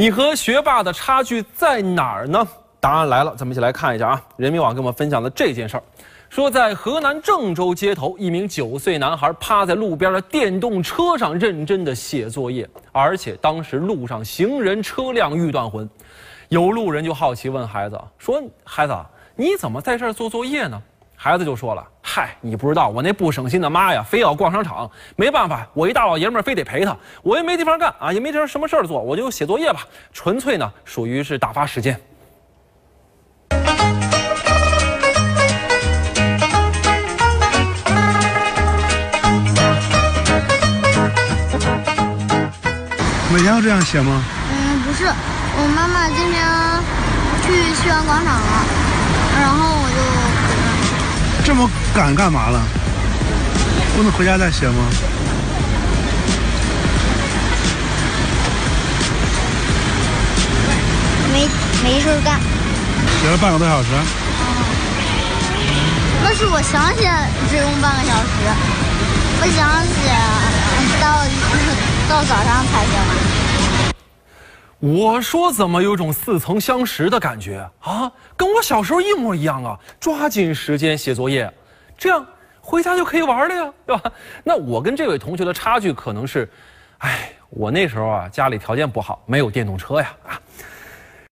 你和学霸的差距在哪儿呢？答案来了，咱们一起来看一下啊！人民网给我们分享的这件事儿，说在河南郑州街头，一名九岁男孩趴在路边的电动车上认真的写作业，而且当时路上行人车辆欲断魂，有路人就好奇问孩子说：“孩子，你怎么在这儿做作业呢？”孩子就说了：“嗨，你不知道我那不省心的妈呀，非要逛商场，没办法，我一大老爷们儿非得陪她，我也没地方干啊，也没什么事儿做，我就写作业吧，纯粹呢属于是打发时间。”每天都这样写吗？嗯，不是，我妈妈今天去西园广场了，然后我就这么赶干嘛了？不能回家再写吗？没没事干。写了半个多小时。那是我想写只用半个小时，不想写到到早上才写完。我说怎么有种似曾相识的感觉啊？跟我小时候一模一样啊！抓紧时间写作业，这样回家就可以玩了呀，对吧？那我跟这位同学的差距可能是，哎，我那时候啊家里条件不好，没有电动车呀啊。